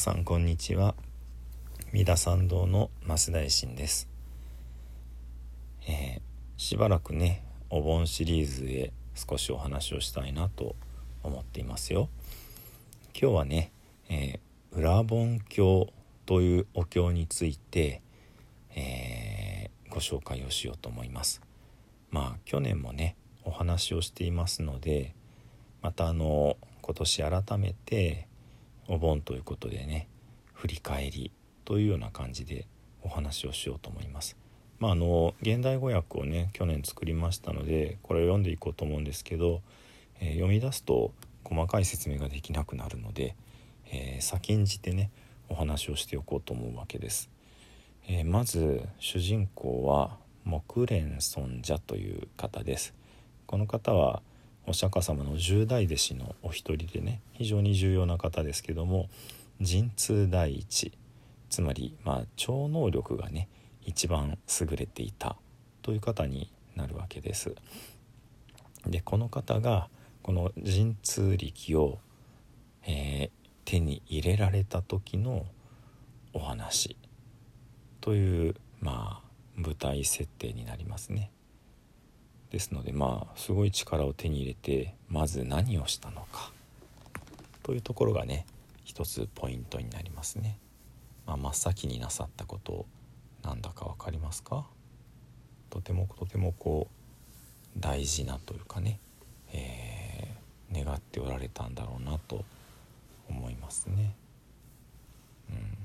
さんこんにちは。三田参道の増大臣です、えーしばらくねお盆シリーズへ少しお話をしたいなと思っていますよ。今日はね、えー、裏盆経というお経について、えーご紹介をしようと思います。まあ去年もねお話をしていますのでまたあの今年改めてお盆ということでね振り返りというような感じでお話をしようと思います。まああの現代語訳をね去年作りましたのでこれを読んでいこうと思うんですけど、えー読み出すと細かい説明ができなくなるので、えー先んじてねお話をしておこうと思うわけです。えーまず主人公は木蓮尊者という方です。この方はお釈迦様の十大弟子のお一人でね非常に重要な方ですけども神通第一つまりまあ超能力がね一番優れていたという方になるわけです。でこの方がこの神通力を、えー手に入れられた時のお話というまあ舞台設定になりますね。ですのでまあすごい力を手に入れてまず何をしたのかというところがね一つポイントになりますね。まあ、真っ先になさったことなんだか分かりますか？とてもとてもこう大事なというかね、えー願っておられたんだろうなと思いますね。うん、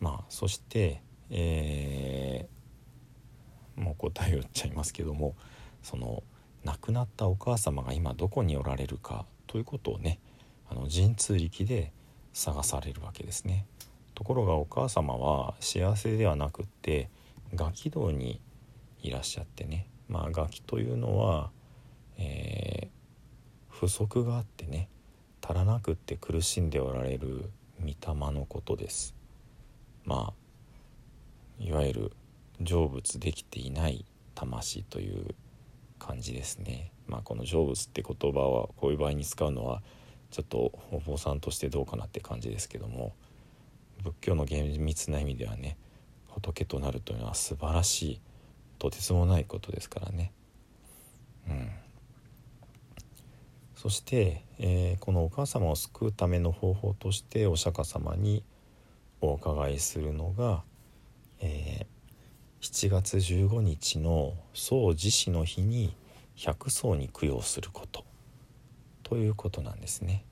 まあそして、えーもう答えを言っちゃいますけどもその亡くなったお母様が今どこにおられるかということをねあの神通力で探されるわけですね。ところがお母様は幸せではなくってガキ道にいらっしゃってねまあガキというのは、えー不足があってね足らなくって苦しんでおられる御霊のことです。まあいわゆる成仏できていない魂という感じですね。まあこの成仏って言葉はこういう場合に使うのはちょっとお坊さんとしてどうかなって感じですけども仏教の厳密な意味ではね仏となるというのは素晴らしいとてつもないことですからね。うん、そして、えーこのお母様を救うための方法としてお釈迦様にお伺いするのが、えー7月15日の宋自死の日に百層に供養することということなんですね。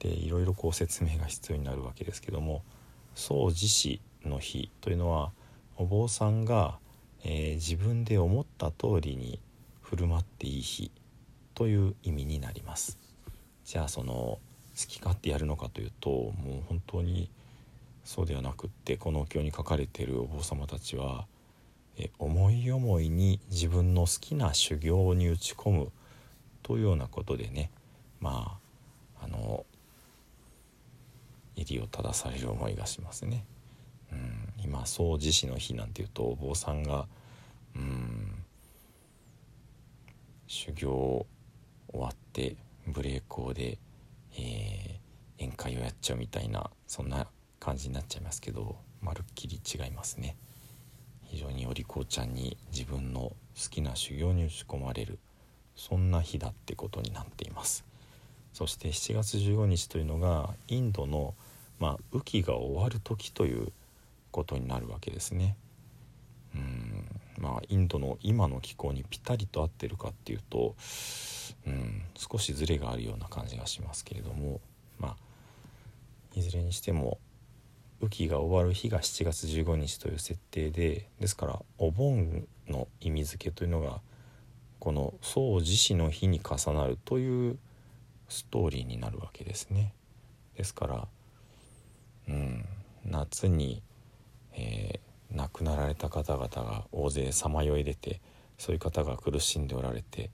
でいろいろこう説明が必要になるわけですけども宋自死の日というのはお坊さんが、えー自分で思った通りに振る舞っていい日という意味になります。じゃあその好き勝手やるのかというともう本当にそうではなくってこのお経に書かれているお坊様たちは思い思いに自分の好きな修行に打ち込むというようなことでねまああの襟を正される思いがしますね。うん、今総持死の日なんていうとお坊さんがうん修行終わってブレーコーで、えー、宴会をやっちゃうみたいなそんな感じになっちゃいますけどまるっきり違いますね。非常にお利口ちゃんに自分の好きな修行に打ち込まれるそんな日だってことになっています。そして7月15日というのがインドの、まあ、雨季が終わる時ということになるわけですね。うんまあインドの今の気候にぴったりと合ってるかっていうとうん少しずれがあるような感じがしますけれどもまあいずれにしても雨季が終わる日が7月15日という設定でですからお盆の意味付けというのがこの宋自死の日に重なるというストーリーになるわけですね。ですからうん夏に、えー、亡くなられた方々が大勢さまよい出てそういう方が苦しんでおられて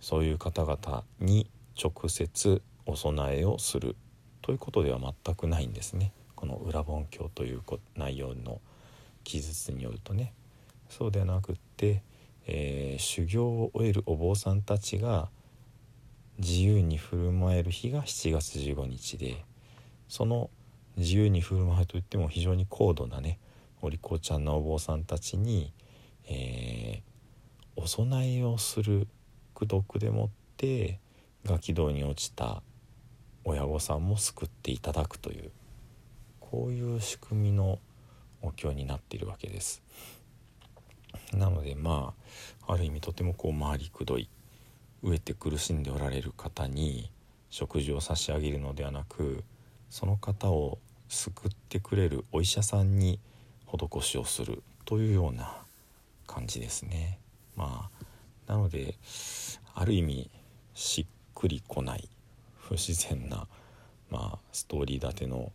そういう方々に直接お供えをするということでは全くないんですね。この裏本経という内容の記述によるとねそうではなくって、えー、修行を終えるお坊さんたちが自由に振る舞える日が7月15日でその自由に振る舞いといっても非常に高度なねお利口ちゃんなお坊さんたちに、えー、お供えをする功徳でもってガキ道に落ちた親御さんも救っていただくというこういう仕組みのお経になっているわけです。なのでまあある意味とてもこう回りくどい飢えて苦しんでおられる方に食事を差し上げるのではなくその方を救ってくれるお医者さんに施しをするというような感じですね。まあなのである意味しっくりこない不自然な、まあ、ストーリー立ての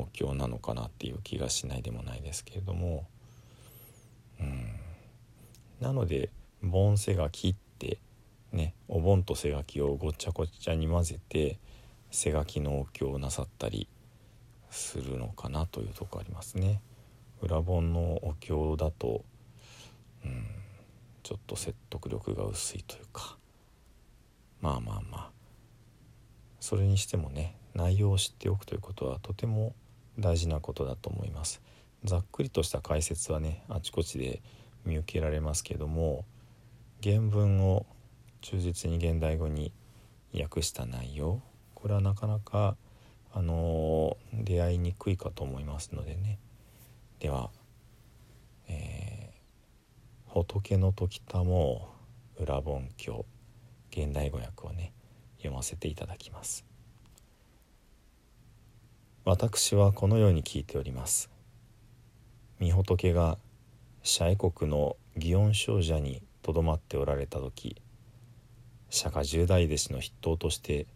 お経なのかなっていう気がしないでもないですけれども。うん。なので盆背書きってねお盆と背書きをごっちゃごっちゃに混ぜて背書きのお経をなさったりするのかなというとこありますね。裏本のお経だとうんちょっと説得力が薄いというか。まあまあまあ。それにしてもね内容を知っておくということはとても大事なことだと思いますざっくりとした解説はねあちこちで見受けられますけども原文を忠実に現代語に訳した内容これはなかなかあのー、出会いにくいかと思いますのでねでは、えー、仏の時たも裏本経現代語訳をね読ませていただきます。私はこのように聞いております。御仏が社会国の祇園少女にとどまっておられた時釈迦十大弟子の筆頭として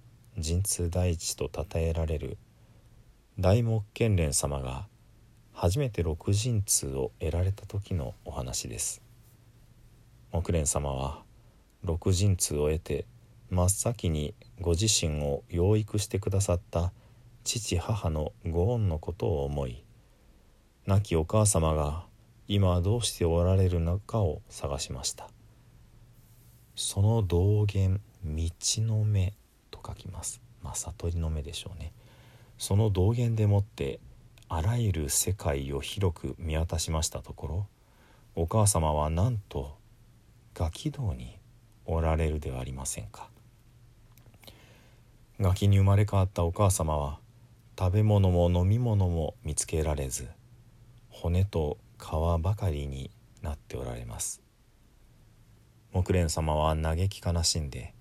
神通第一と称えられる大目賢蓮様が初めて六神通を得られた時のお話です。木蓮様は六神通を得て真っ先にご自身を養育してくださった父母のご恩のことを思い亡きお母様が今どうしておられるのかを探しました。その道元道の目と書きます。まあ悟りの目でしょうね。その道元でもってあらゆる世界を広く見渡しましたところお母様はなんとガキ道におられるではありませんか。ガキに生まれ変わったお母様は食べ物も飲み物も見つけられず骨と皮ばかりになっておられます。木蓮様は嘆き悲しんで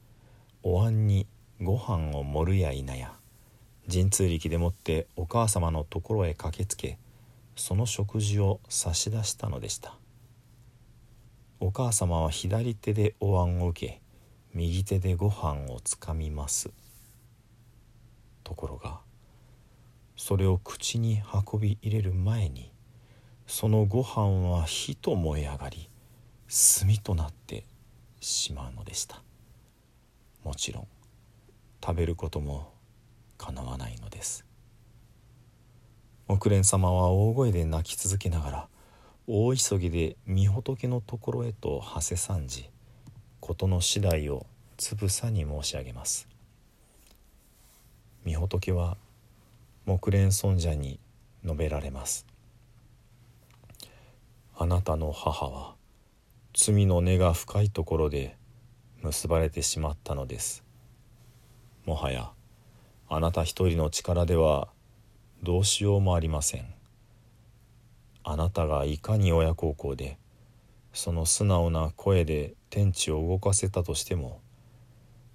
お椀にご飯を盛るや否や神通力でもってお母様のところへ駆けつけその食事を差し出したのでした。お母様は左手でお椀を受け右手でご飯をつかみます。ところがそれを口に運び入れる前にそのご飯は火と燃え上がり炭となってしまうのでした。もちろん食べることもかなわないのです。木蓮様は大声で泣き続けながら大急ぎで御仏のところへと馳せ参じ事の次第をつぶさに申し上げます。御仏は木蓮尊者に述べられます。あなたの母は罪の根が深いところで結ばれてしまったのです。もはやあなた一人の力ではどうしようもありません。あなたがいかに親孝行でその素直な声で天地を動かせたとしても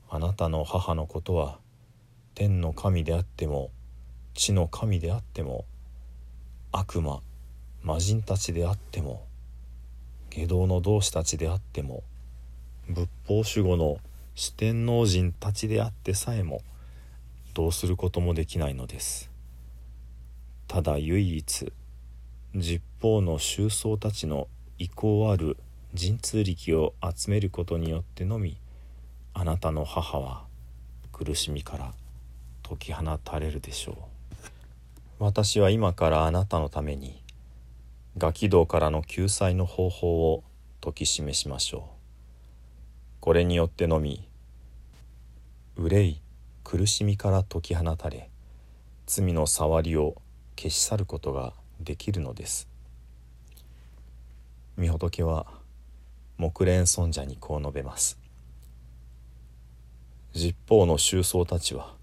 あなたの母のことは天の神であっても地の神であっても悪魔魔人たちであっても下道の同志たちであっても仏法守護の四天王人たちであってさえもどうすることもできないのです。ただ唯一十方の宗僧たちの意向ある神通力を集めることによってのみあなたの母は苦しみから解き放たれるでしょう。私は今からあなたのためにガキ道からの救済の方法を解き示しましょう。これによってのみ憂い苦しみから解き放たれ罪の触りを消し去ることができるのです。御仏は木蓮尊者にこう述べます。十方の宗僧たちは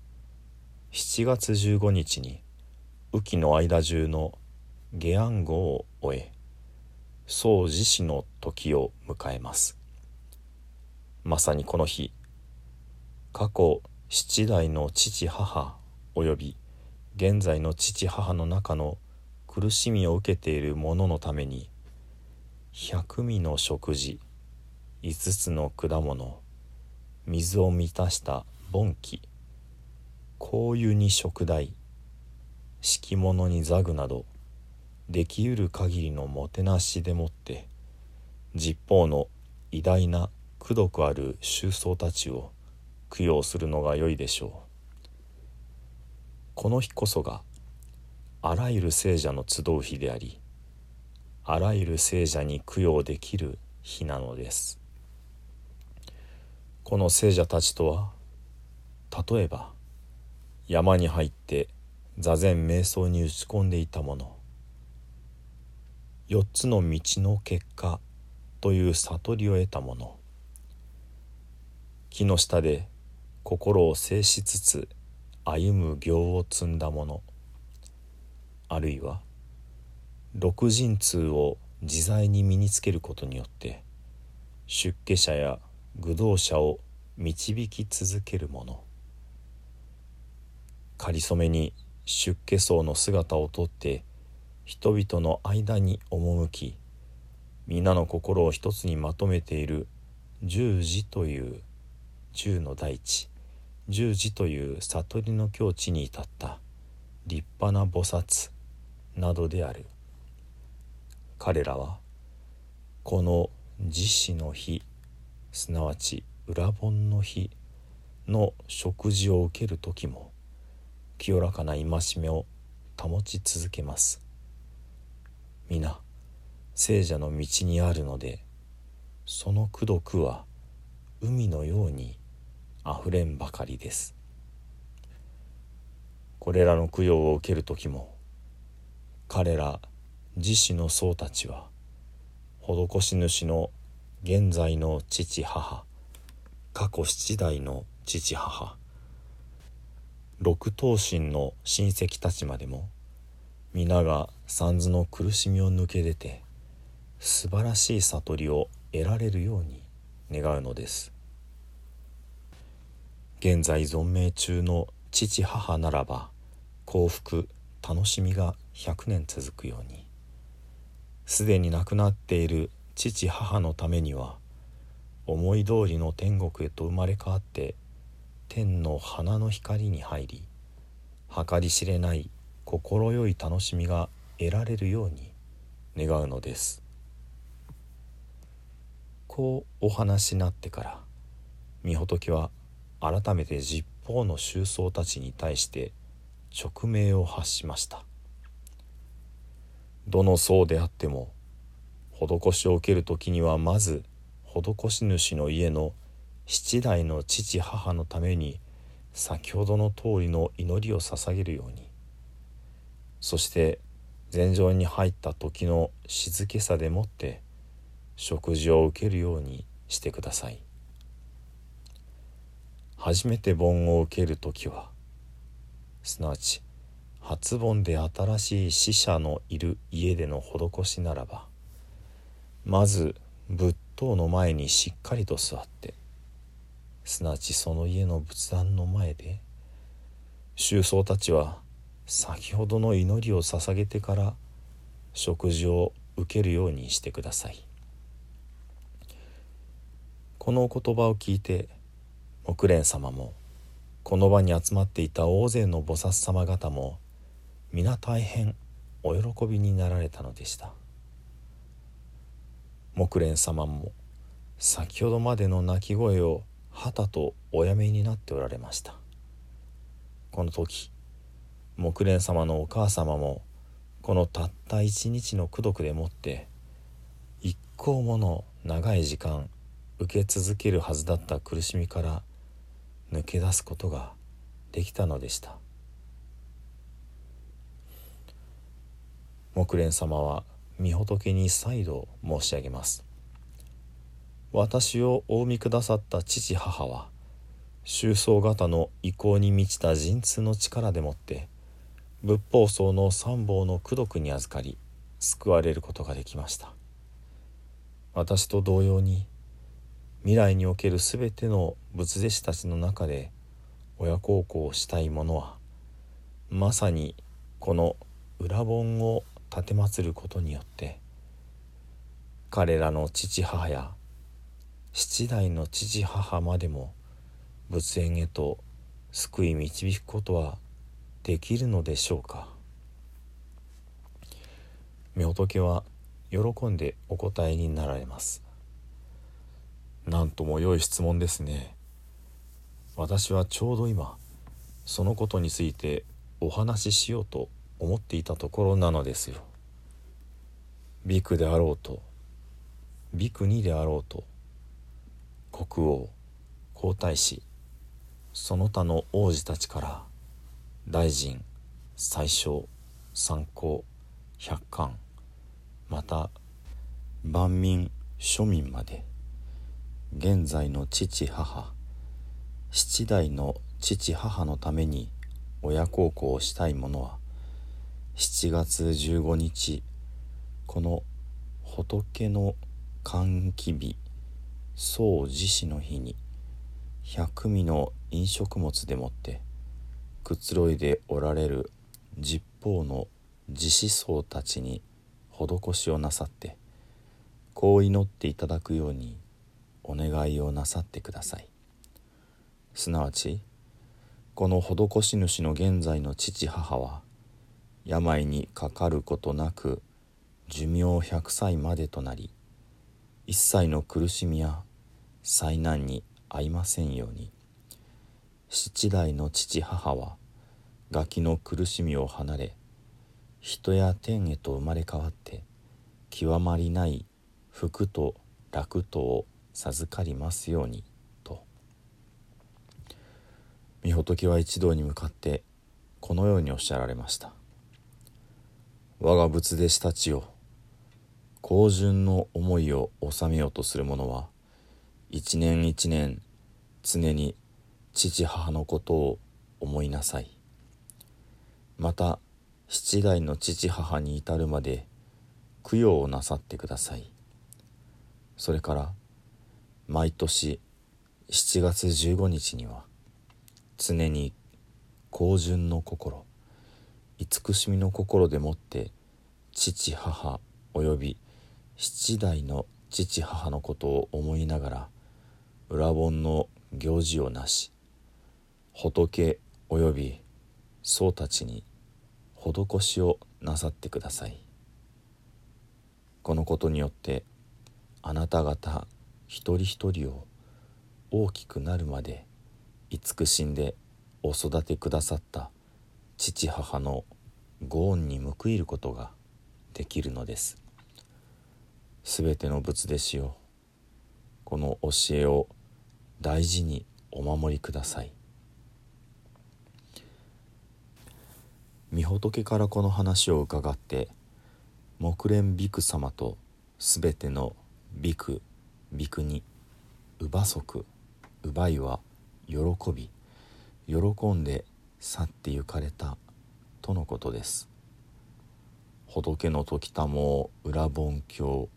7月15日に雨季の間中の下暗号を終え宋自死の時を迎えます。まさにこの日過去七代の父母および現在の父母の中の苦しみを受けている者のために百味の食事五つの果物水を満たした盆器香油に食材敷物に座具などできうる限りのもてなしでもって十方の偉大な功徳ある宗僧たちを供養するのがよいでしょう。この日こそがあらゆる聖者の集う日でありあらゆる聖者に供養できる日なのです。この聖者たちとは例えば山に入って座禅瞑想に打ち込んでいたもの。四つの道の結果という悟りを得たもの。木の下で心を制しつつ歩む行を積んだもの。あるいは六神通を自在に身につけることによって出家者や愚道者を導き続けるもの。かりそめに出家僧の姿をとって人々の間に赴き皆の心を一つにまとめている十字という十の大地十字という悟りの境地に至った立派な菩薩などである。彼らはこの自死の日すなわち裏本の日の食事を受ける時も清らかな戒めを保ち続けます。皆聖者の道にあるのでその功徳は海のようにあふれんばかりです。これらの供養を受ける時も彼ら自死の僧たちは施し主の現在の父母過去七代の父母六頭身の親戚たちまでも皆が三途の苦しみを抜け出て素晴らしい悟りを得られるように願うのです。現在存命中の父母ならば幸福楽しみが100年続くようにすでに亡くなっている父母のためには思い通りの天国へと生まれ変わって天の花の光に入り計り知れない心よい楽しみが得られるように願うのです。こうお話になってから御仏は改めて十方の宗僧たちに対して勅命を発しました。どの僧であっても施しを受ける時にはまず施し主の家の七代の父母のために先ほどの通りの祈りを捧げるように。そして禅場に入った時の静けさでもって食事を受けるようにしてください。初めて盆を受ける時はすなわち初盆で新しい死者のいる家での施しならばまず仏塔の前にしっかりと座ってすなわちその家の仏壇の前で宗僧たちは先ほどの祈りを捧げてから食事を受けるようにしてください。この言葉を聞いて木蓮様もこの場に集まっていた大勢の菩薩様方も皆大変お喜びになられたのでした。木蓮様も先ほどまでの泣き声をはたとおやめになっておられました。この時木蓮様のお母様もこのたった一日の功徳でもって一向もの長い時間受け続けるはずだった苦しみから抜け出すことができたのでした。木蓮様は御仏に再度申し上げます。私をお産みくださった父母は宗僧方の意向に満ちた陣痛の力でもって仏法僧の三宝の功徳に預かり救われることができました。私と同様に未来における全ての仏弟子たちの中で親孝行をしたい者はまさにこの裏本を奉ることによって彼らの父母や七代の父母までも仏縁へと救い導くことはできるのでしょうか？御仏は喜んでお答えになられます。なんとも良い質問ですね。私はちょうど今そのことについてお話ししようと思っていたところなのですよ。ビクであろうとビクニであろうと国王皇太子その他の王子たちから大臣宰相参考百官また万民庶民まで現在の父母七代の父母のために親孝行をしたい者は7月15日この仏の歓喜日総持死の日に百味の飲食物でもってくつろいでおられる十方の自死僧たちに施しをなさってこう祈っていただくようにお願いをなさってください。すなわちこの施し主の現在の父母は病にかかることなく寿命100歳までとなり一切の苦しみや災難に遭いませんように。七代の父母はガキの苦しみを離れ人や天へと生まれ変わって極まりない福と楽とを授かりますようにと。御仏は一同に向かってこのようにおっしゃられました。我が仏弟子たちよ高順の思いを収めようとする者は一年一年常に父母のことを思いなさい。また七代の父母に至るまで供養をなさってください。それから毎年7月15日には常に高順の心慈しみの心でもって父母および七代の父母のことを思いながら裏本の行事をなし仏および僧たちに施しをなさってください。このことによってあなた方一人一人を大きくなるまで慈しんでお育てくださった父母のご恩に報いることができるのです。すべての仏弟子よこの教えを大事にお守りください。御仏からこの話を伺って木蓮ビク様とすべてのビクビクに乳母足奪いは喜び喜んで去って行かれたとのことです。仏の時たも裏本経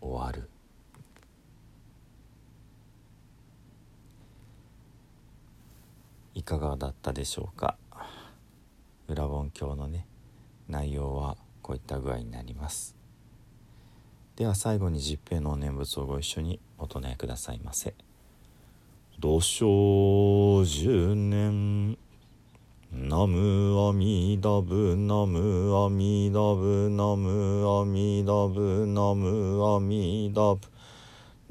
終わる。いかがだったでしょうか？裏本経のね内容はこういった具合になります。では最後に十平の念仏をご一緒にお唱えくださいませ。土生十年。ナムアミダブナムアミダブナムアミダブナムアミダブ。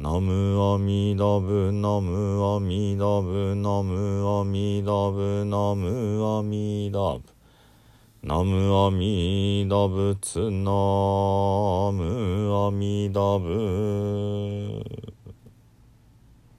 ナムアミダブナムアミダブナムアミダブナムアミダブナムアミダブツナムアミダブ